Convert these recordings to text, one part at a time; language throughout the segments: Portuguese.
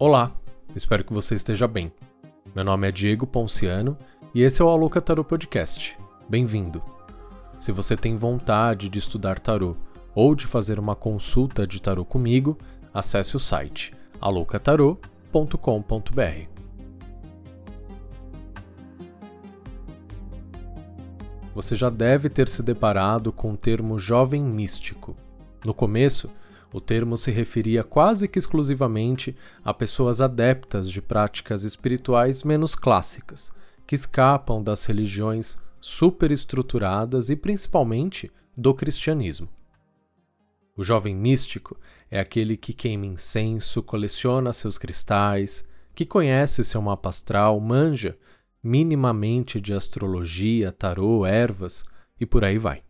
Olá, espero que você esteja bem. Meu nome é Diego Ponciano e esse é o Aluca Tarot Podcast. Bem-vindo. Se você tem vontade de estudar tarot ou de fazer uma consulta de tarot comigo, acesse o site alucatarot.com.br. Você já deve ter se deparado com o termo jovem místico. No começo, o termo se referia quase que exclusivamente a pessoas adeptas de práticas espirituais menos clássicas, que escapam das religiões superestruturadas e principalmente do cristianismo. O jovem místico é aquele que queima incenso, coleciona seus cristais, que conhece seu mapa astral, manja minimamente de astrologia, tarô, ervas e por aí vai.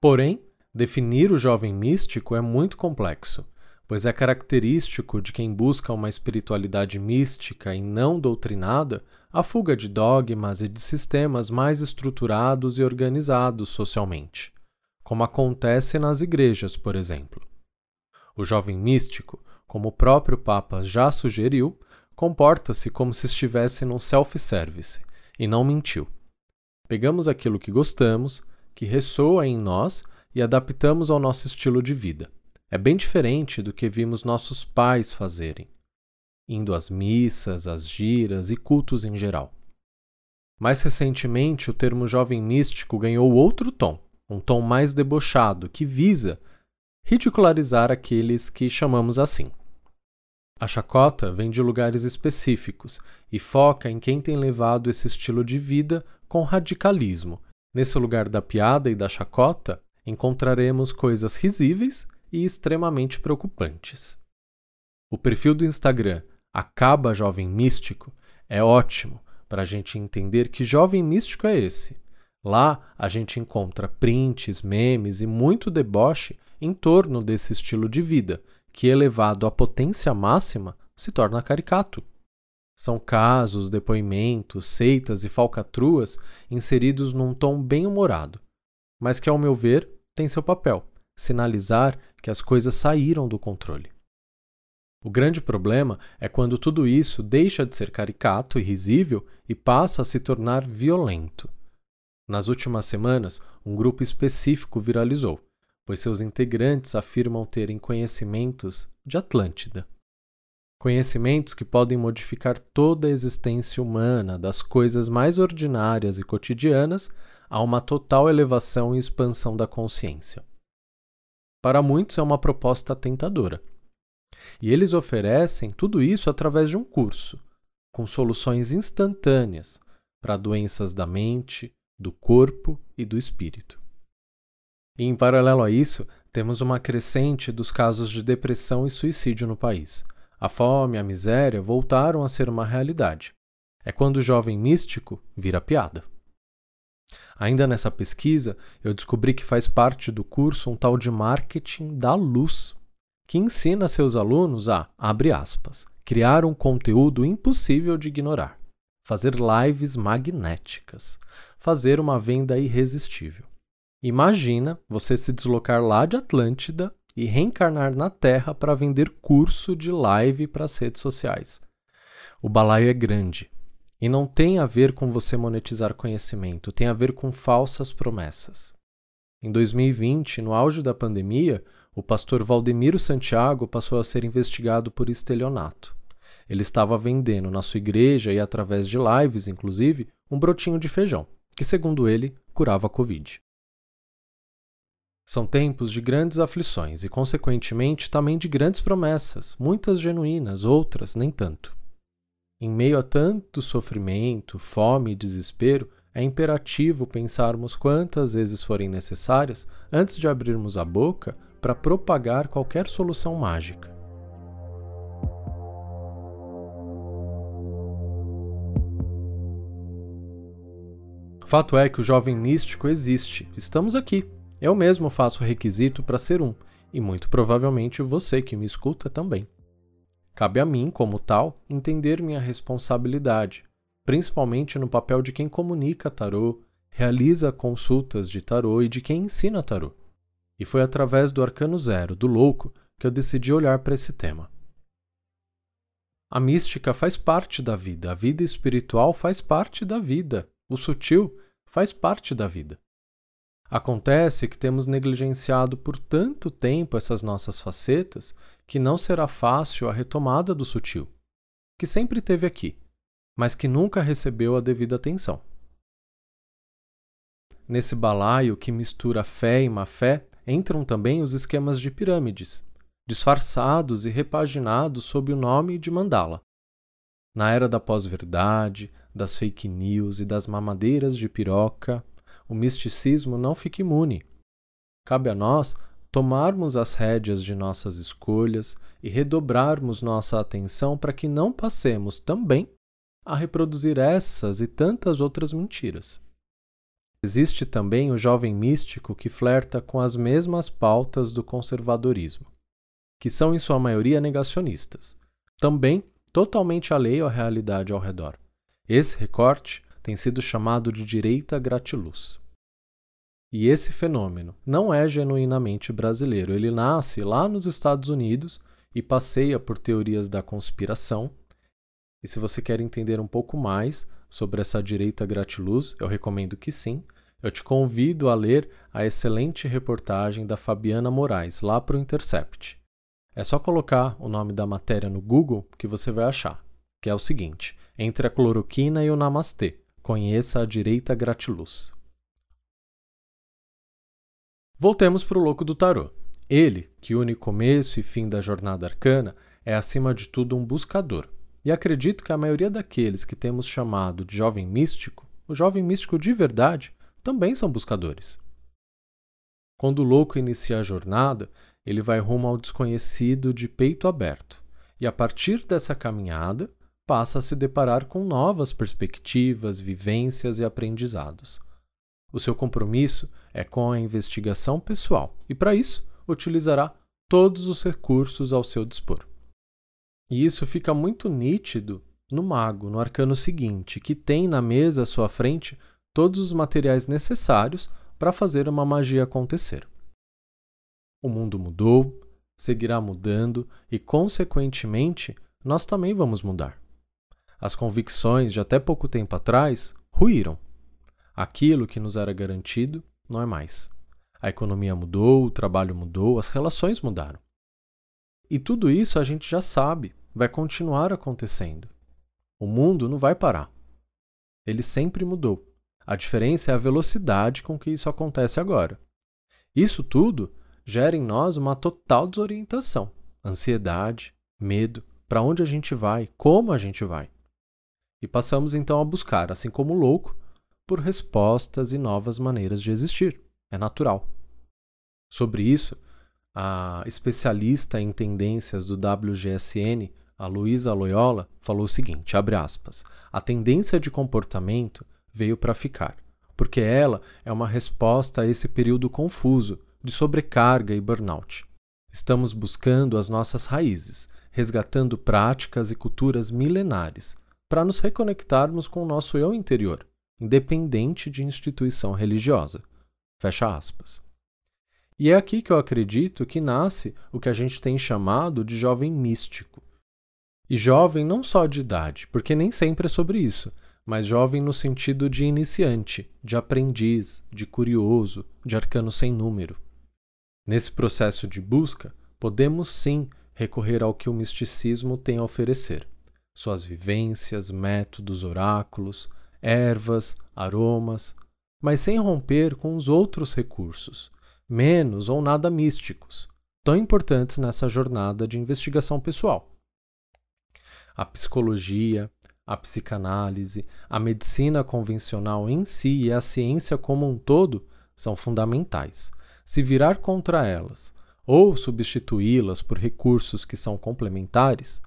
Porém, Definir o jovem místico é muito complexo, pois é característico de quem busca uma espiritualidade mística e não doutrinada a fuga de dogmas e de sistemas mais estruturados e organizados socialmente, como acontece nas igrejas, por exemplo. O jovem místico, como o próprio Papa já sugeriu, comporta-se como se estivesse num self-service e não mentiu. Pegamos aquilo que gostamos, que ressoa em nós e adaptamos ao nosso estilo de vida. É bem diferente do que vimos nossos pais fazerem, indo às missas, às giras e cultos em geral. Mais recentemente, o termo jovem místico ganhou outro tom, um tom mais debochado, que visa ridicularizar aqueles que chamamos assim. A chacota vem de lugares específicos e foca em quem tem levado esse estilo de vida com radicalismo. Nesse lugar da piada e da chacota, encontraremos coisas risíveis e extremamente preocupantes. O perfil do Instagram Acaba Jovem Místico é ótimo para a gente entender que jovem místico é esse. Lá a gente encontra prints, memes e muito deboche em torno desse estilo de vida, que elevado à potência máxima se torna caricato. São casos, depoimentos, seitas e falcatruas inseridos num tom bem humorado, mas que, ao meu ver, tem seu papel sinalizar que as coisas saíram do controle. O grande problema é quando tudo isso deixa de ser caricato e risível e passa a se tornar violento. Nas últimas semanas, um grupo específico viralizou, pois seus integrantes afirmam terem conhecimentos de Atlântida. Conhecimentos que podem modificar toda a existência humana, das coisas mais ordinárias e cotidianas a uma total elevação e expansão da consciência. Para muitos é uma proposta tentadora. E eles oferecem tudo isso através de um curso, com soluções instantâneas para doenças da mente, do corpo e do espírito. E em paralelo a isso, temos uma crescente dos casos de depressão e suicídio no país. A fome e a miséria voltaram a ser uma realidade. É quando o jovem místico vira piada. Ainda nessa pesquisa, eu descobri que faz parte do curso um tal de marketing da luz, que ensina seus alunos a, abre aspas, criar um conteúdo impossível de ignorar, fazer lives magnéticas, fazer uma venda irresistível. Imagina você se deslocar lá de Atlântida e reencarnar na Terra para vender curso de live para as redes sociais. O balaio é grande, e não tem a ver com você monetizar conhecimento, tem a ver com falsas promessas. Em 2020, no auge da pandemia, o pastor Valdemiro Santiago passou a ser investigado por estelionato. Ele estava vendendo na sua igreja e através de lives, inclusive, um brotinho de feijão, que, segundo ele, curava a Covid. São tempos de grandes aflições e, consequentemente, também de grandes promessas, muitas genuínas, outras nem tanto. Em meio a tanto sofrimento, fome e desespero, é imperativo pensarmos quantas vezes forem necessárias antes de abrirmos a boca para propagar qualquer solução mágica. Fato é que o jovem místico existe. Estamos aqui. Eu mesmo faço requisito para ser um, e muito provavelmente você que me escuta também. Cabe a mim, como tal, entender minha responsabilidade, principalmente no papel de quem comunica tarô, realiza consultas de tarô e de quem ensina tarô. E foi através do Arcano Zero, do Louco, que eu decidi olhar para esse tema. A mística faz parte da vida, a vida espiritual faz parte da vida, o sutil faz parte da vida. Acontece que temos negligenciado por tanto tempo essas nossas facetas que não será fácil a retomada do sutil, que sempre teve aqui, mas que nunca recebeu a devida atenção. Nesse balaio que mistura fé e má fé, entram também os esquemas de pirâmides, disfarçados e repaginados sob o nome de mandala. Na era da pós-verdade, das fake news e das mamadeiras de piroca, o misticismo não fica imune. Cabe a nós tomarmos as rédeas de nossas escolhas e redobrarmos nossa atenção para que não passemos também a reproduzir essas e tantas outras mentiras. Existe também o jovem místico que flerta com as mesmas pautas do conservadorismo, que são em sua maioria negacionistas, também totalmente alheio à realidade ao redor. Esse recorte tem sido chamado de direita gratiluz. E esse fenômeno não é genuinamente brasileiro. Ele nasce lá nos Estados Unidos e passeia por teorias da conspiração. E se você quer entender um pouco mais sobre essa direita gratiluz, eu recomendo que sim. Eu te convido a ler a excelente reportagem da Fabiana Moraes lá para o Intercept. É só colocar o nome da matéria no Google que você vai achar, que é o seguinte: Entre a cloroquina e o namastê, conheça a direita gratiluz. Voltemos para o louco do tarô. Ele, que une começo e fim da jornada arcana, é acima de tudo um buscador. E acredito que a maioria daqueles que temos chamado de jovem místico, o jovem místico de verdade, também são buscadores. Quando o louco inicia a jornada, ele vai rumo ao desconhecido de peito aberto, e a partir dessa caminhada, passa a se deparar com novas perspectivas, vivências e aprendizados. O seu compromisso é com a investigação pessoal, e para isso, utilizará todos os recursos ao seu dispor. E isso fica muito nítido no mago, no arcano seguinte, que tem na mesa à sua frente todos os materiais necessários para fazer uma magia acontecer. O mundo mudou, seguirá mudando e, consequentemente, nós também vamos mudar. As convicções de até pouco tempo atrás ruíram. Aquilo que nos era garantido não é mais. A economia mudou, o trabalho mudou, as relações mudaram. E tudo isso a gente já sabe, vai continuar acontecendo. O mundo não vai parar. Ele sempre mudou. A diferença é a velocidade com que isso acontece agora. Isso tudo gera em nós uma total desorientação, ansiedade, medo, para onde a gente vai, como a gente vai. E passamos então a buscar, assim como louco, por respostas e novas maneiras de existir. É natural. Sobre isso, a especialista em tendências do WGSN, a Luísa Loyola, falou o seguinte, abre aspas, a tendência de comportamento veio para ficar, porque ela é uma resposta a esse período confuso de sobrecarga e burnout. Estamos buscando as nossas raízes, resgatando práticas e culturas milenares, para nos reconectarmos com o nosso eu interior, independente de instituição religiosa. Fecha aspas. E é aqui que eu acredito que nasce o que a gente tem chamado de jovem místico. E jovem não só de idade, porque nem sempre é sobre isso, mas jovem no sentido de iniciante, de aprendiz, de curioso, de arcano sem número. Nesse processo de busca, podemos sim recorrer ao que o misticismo tem a oferecer: suas vivências, métodos, oráculos, ervas, aromas, mas sem romper com os outros recursos, menos ou nada místicos, tão importantes nessa jornada de investigação pessoal. A psicologia, a psicanálise, a medicina convencional em si e a ciência como um todo são fundamentais. Se virar contra elas ou substituí-las por recursos que são complementares,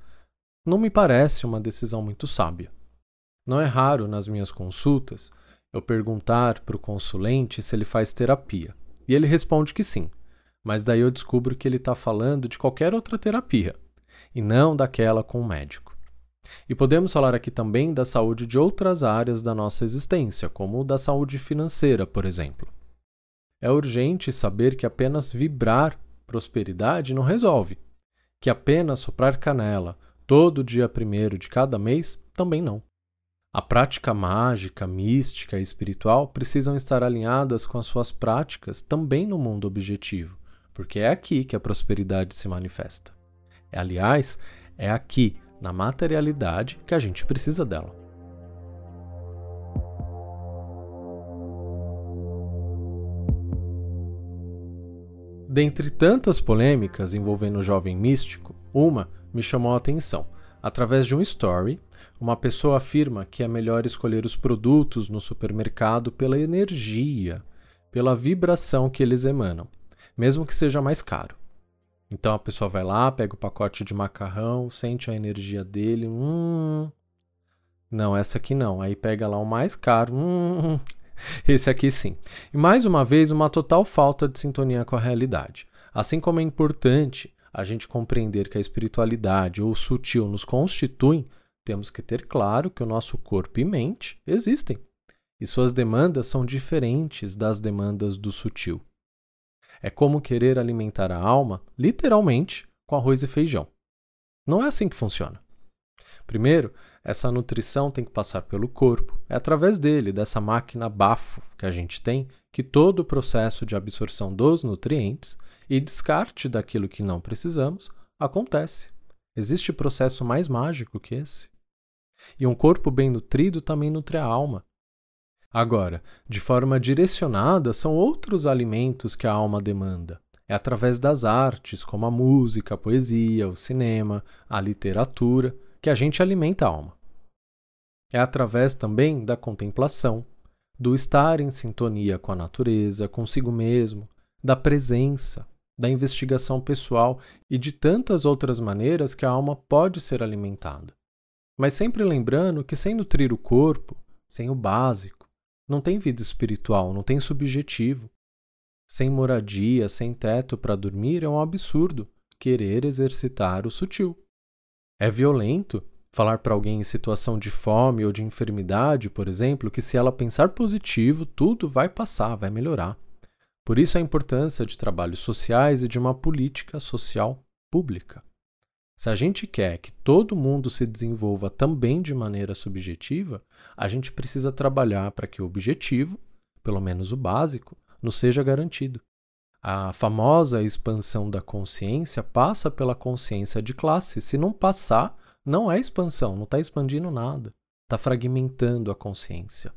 não me parece uma decisão muito sábia. Não é raro nas minhas consultas eu perguntar para o consulente se ele faz terapia. E ele responde que sim, mas daí eu descubro que ele está falando de qualquer outra terapia, e não daquela com o médico. E podemos falar aqui também da saúde de outras áreas da nossa existência, como da saúde financeira, por exemplo. É urgente saber que apenas vibrar prosperidade não resolve, que apenas soprar canela todo dia primeiro de cada mês, também não. A prática mágica, mística e espiritual precisam estar alinhadas com as suas práticas também no mundo objetivo, porque é aqui que a prosperidade se manifesta. É, aliás, é aqui, na materialidade, que a gente precisa dela. Dentre tantas polêmicas envolvendo o jovem místico, uma me chamou a atenção. Através de um story, uma pessoa afirma que é melhor escolher os produtos no supermercado pela energia, pela vibração que eles emanam, mesmo que seja mais caro. Então a pessoa vai lá, pega o pacote de macarrão, sente a energia dele, hum. Não, essa aqui não. Aí pega lá o mais caro, hum. Esse aqui sim. E mais uma vez, uma total falta de sintonia com a realidade. Assim como é importante a gente compreender que a espiritualidade ou o sutil nos constituem, temos que ter claro que o nosso corpo e mente existem. E suas demandas são diferentes das demandas do sutil. É como querer alimentar a alma, literalmente, com arroz e feijão. Não é assim que funciona. Primeiro, essa nutrição tem que passar pelo corpo. É através dele, dessa máquina bafo que a gente tem, que todo o processo de absorção dos nutrientes e descarte daquilo que não precisamos acontece. Existe processo mais mágico que esse? E um corpo bem nutrido também nutre a alma. Agora, de forma direcionada, são outros alimentos que a alma demanda. É através das artes, como a música, a poesia, o cinema, a literatura, que a gente alimenta a alma. É através também da contemplação, do estar em sintonia com a natureza, consigo mesmo, da presença, da investigação pessoal e de tantas outras maneiras que a alma pode ser alimentada. Mas sempre lembrando que sem nutrir o corpo, sem o básico, não tem vida espiritual, não tem subjetivo. Sem moradia, sem teto para dormir é um absurdo querer exercitar o sutil. É violento falar para alguém em situação de fome ou de enfermidade, por exemplo, que se ela pensar positivo, tudo vai passar, vai melhorar. Por isso a importância de trabalhos sociais e de uma política social pública. Se a gente quer que todo mundo se desenvolva também de maneira subjetiva, a gente precisa trabalhar para que o objetivo, pelo menos o básico, nos seja garantido. A famosa expansão da consciência passa pela consciência de classe. Se não passar, não é expansão, não está expandindo nada. Está fragmentando a consciência.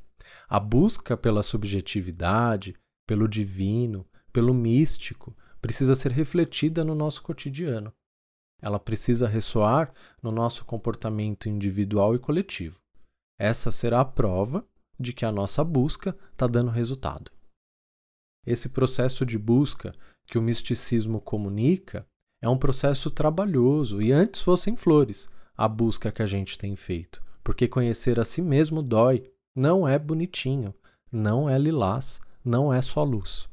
A busca pela subjetividade, pelo divino, pelo místico, precisa ser refletida no nosso cotidiano. Ela precisa ressoar no nosso comportamento individual e coletivo. Essa será a prova de que a nossa busca está dando resultado. Esse processo de busca que o misticismo comunica é um processo trabalhoso e antes fossem flores a busca que a gente tem feito, porque conhecer a si mesmo dói, não é bonitinho, não é lilás, não é só luz.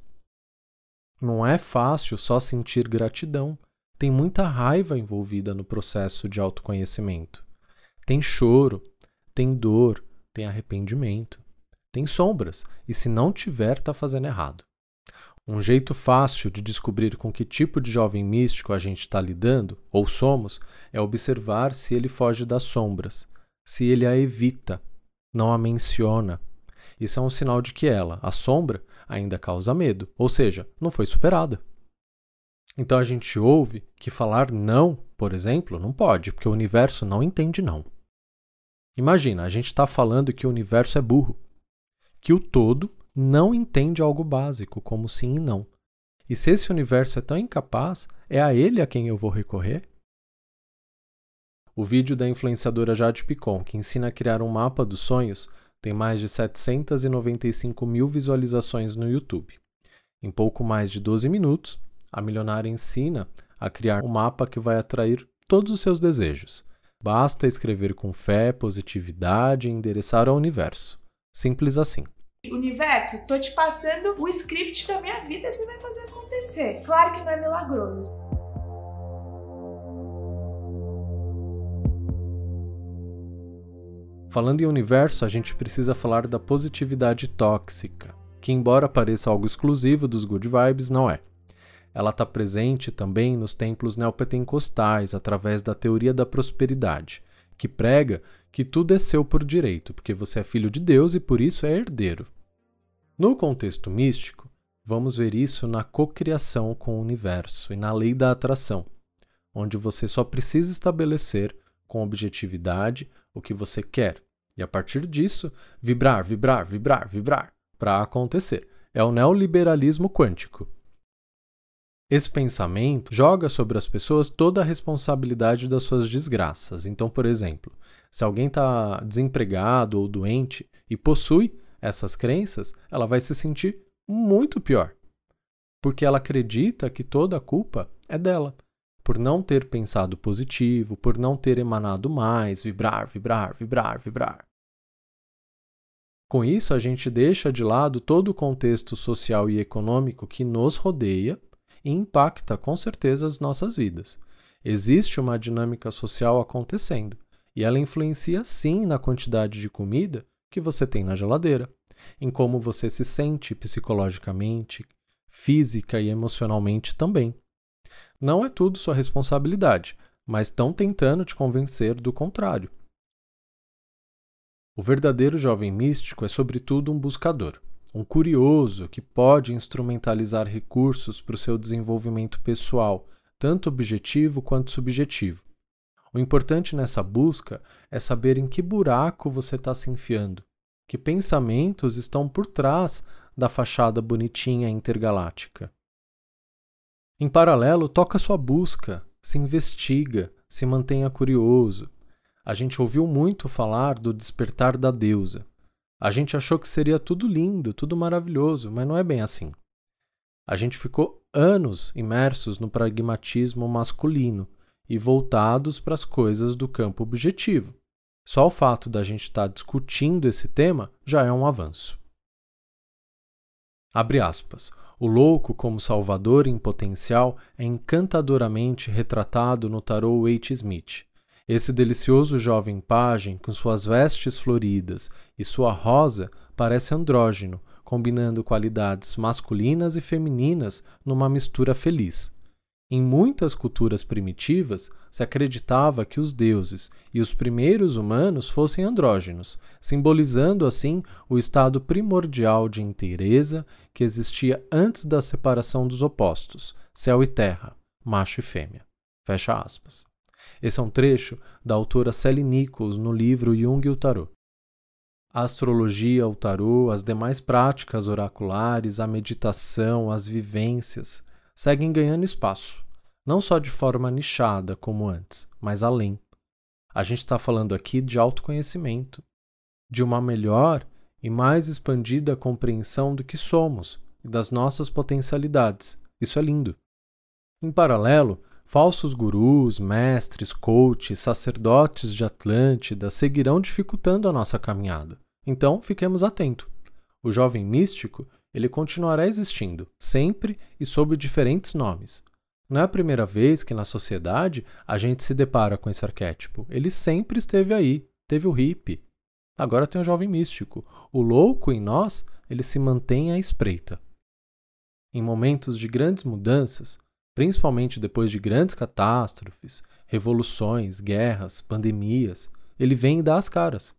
Não é fácil só sentir gratidão, tem muita raiva envolvida no processo de autoconhecimento. Tem choro, tem dor, tem arrependimento, tem sombras, e se não tiver, está fazendo errado. Um jeito fácil de descobrir com que tipo de jovem místico a gente está lidando, ou somos, é observar se ele foge das sombras, se ele a evita, não a menciona. Isso é um sinal de que ela, a sombra, ainda causa medo, ou seja, não foi superada. Então a gente ouve que falar não, por exemplo, não pode, porque o universo não entende não. Imagina, a gente está falando que o universo é burro, que o todo não entende algo básico, como sim e não. E se esse universo é tão incapaz, é a ele a quem eu vou recorrer? O vídeo da influenciadora Jade Picon, que ensina a criar um mapa dos sonhos, tem mais de 795 mil visualizações no YouTube. Em pouco mais de 12 minutos, a milionária ensina a criar um mapa que vai atrair todos os seus desejos. Basta escrever com fé, positividade e endereçar ao universo. Simples assim. Universo, tô te passando o script da minha vida, você vai fazer acontecer. Claro que não é milagroso. Falando em universo, a gente precisa falar da positividade tóxica, que, embora pareça algo exclusivo dos good vibes, não é. Ela está presente também nos templos neopentecostais através da teoria da prosperidade, que prega que tudo é seu por direito, porque você é filho de Deus e por isso é herdeiro. No contexto místico, vamos ver isso na cocriação com o universo e na lei da atração, onde você só precisa estabelecer com objetividade o que você quer e a partir disso vibrar, vibrar, vibrar, vibrar para acontecer. É o neoliberalismo quântico. Esse pensamento joga sobre as pessoas toda a responsabilidade das suas desgraças. Então, por exemplo, se alguém está desempregado ou doente e possui essas crenças, ela vai se sentir muito pior. Porque ela acredita que toda a culpa é dela, por não ter pensado positivo, por não ter emanado mais, vibrar, vibrar, vibrar, vibrar. Com isso, a gente deixa de lado todo o contexto social e econômico que nos rodeia e impacta com certeza as nossas vidas. Existe uma dinâmica social acontecendo e ela influencia sim na quantidade de comida que você tem na geladeira, em como você se sente psicologicamente, física e emocionalmente também. Não é tudo sua responsabilidade, mas estão tentando te convencer do contrário. O verdadeiro jovem místico é, sobretudo, um buscador um curioso que pode instrumentalizar recursos para o seu desenvolvimento pessoal, tanto objetivo quanto subjetivo. O importante nessa busca é saber em que buraco você está se enfiando, que pensamentos estão por trás da fachada bonitinha intergaláctica. Em paralelo, toca sua busca, se investiga, se mantenha curioso. A gente ouviu muito falar do despertar da deusa. A gente achou que seria tudo lindo, tudo maravilhoso, mas não é bem assim. A gente ficou anos imersos no pragmatismo masculino e voltados para as coisas do campo objetivo. Só o fato da gente estar tá discutindo esse tema já é um avanço. Abre aspas. O louco como salvador em potencial é encantadoramente retratado no tarô Waite Smith, esse delicioso jovem pajem, com suas vestes floridas e sua rosa, parece andrógeno, combinando qualidades masculinas e femininas numa mistura feliz. Em muitas culturas primitivas, se acreditava que os deuses e os primeiros humanos fossem andrógenos, simbolizando assim o estado primordial de inteireza que existia antes da separação dos opostos, céu e terra, macho e fêmea. Fecha aspas. Esse é um trecho da autora Sally Nichols no livro Jung e o Tarot. A astrologia, o tarô, as demais práticas oraculares, a meditação, as vivências seguem ganhando espaço, não só de forma nichada como antes, mas além. A gente está falando aqui de autoconhecimento, de uma melhor e mais expandida compreensão do que somos e das nossas potencialidades. Isso é lindo. Em paralelo, Falsos gurus, mestres, coaches, sacerdotes de Atlântida seguirão dificultando a nossa caminhada. Então, fiquemos atentos. O jovem místico, ele continuará existindo, sempre e sob diferentes nomes. Não é a primeira vez que na sociedade a gente se depara com esse arquétipo. Ele sempre esteve aí. Teve o hippie. Agora tem o jovem místico. O louco em nós, ele se mantém à espreita. Em momentos de grandes mudanças, principalmente depois de grandes catástrofes, revoluções, guerras, pandemias, ele vem e dá as caras.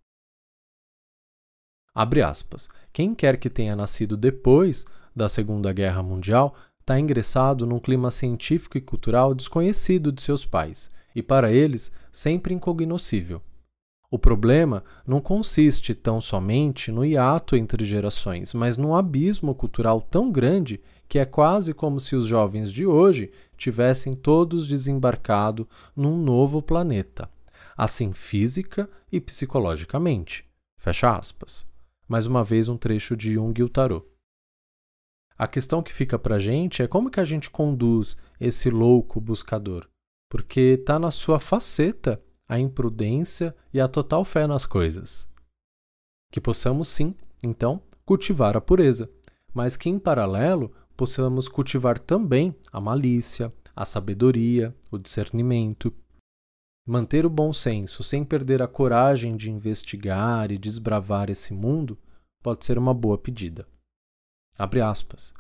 Abre aspas. Quem quer que tenha nascido depois da Segunda Guerra Mundial está ingressado num clima científico e cultural desconhecido de seus pais, e para eles sempre incognoscível. O problema não consiste tão somente no hiato entre gerações, mas num abismo cultural tão grande que é quase como se os jovens de hoje tivessem todos desembarcado num novo planeta, assim física e psicologicamente. Fecha aspas. Mais uma vez um trecho de Jung e o Tarot. A questão que fica para gente é como que a gente conduz esse louco buscador, porque está na sua faceta a imprudência e a total fé nas coisas. Que possamos sim, então, cultivar a pureza, mas que em paralelo possamos cultivar também a malícia, a sabedoria, o discernimento. Manter o bom senso sem perder a coragem de investigar e desbravar esse mundo pode ser uma boa pedida. Abre aspas.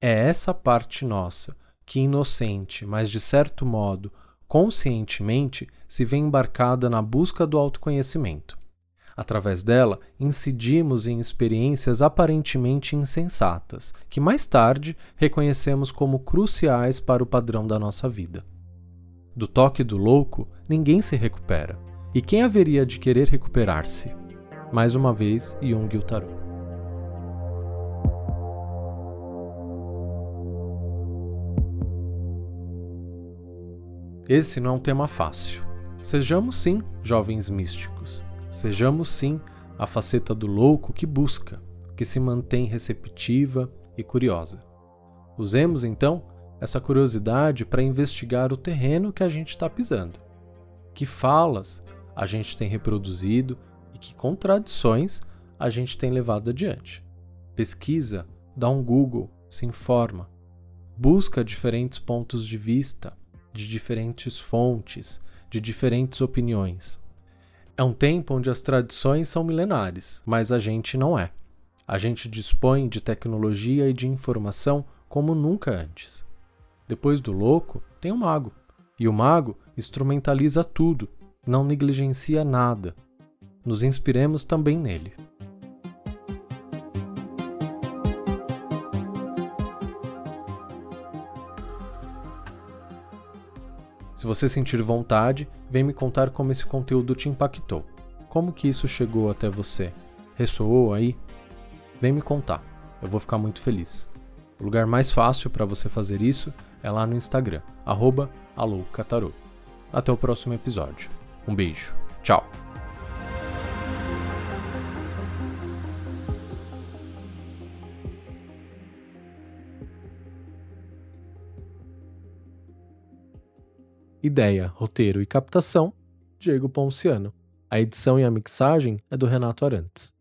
É essa parte nossa que inocente, mas de certo modo conscientemente se vê embarcada na busca do autoconhecimento. Através dela, incidimos em experiências aparentemente insensatas, que mais tarde reconhecemos como cruciais para o padrão da nossa vida. Do toque do louco, ninguém se recupera. E quem haveria de querer recuperar-se? Mais uma vez, Jung o Tarot. Esse não é um tema fácil. Sejamos sim jovens místicos. Sejamos sim a faceta do louco que busca, que se mantém receptiva e curiosa. Usemos então essa curiosidade para investigar o terreno que a gente está pisando. Que falas a gente tem reproduzido e que contradições a gente tem levado adiante. Pesquisa, dá um Google, se informa, busca diferentes pontos de vista de diferentes fontes, de diferentes opiniões. É um tempo onde as tradições são milenares, mas a gente não é. A gente dispõe de tecnologia e de informação como nunca antes. Depois do louco, tem o mago. E o mago instrumentaliza tudo, não negligencia nada. Nos inspiremos também nele. Se você sentir vontade, vem me contar como esse conteúdo te impactou. Como que isso chegou até você? Ressoou aí? Vem me contar. Eu vou ficar muito feliz. O lugar mais fácil para você fazer isso é lá no Instagram, arroba Até o próximo episódio. Um beijo. Tchau. Ideia, roteiro e captação, Diego Ponciano. A edição e a mixagem é do Renato Arantes.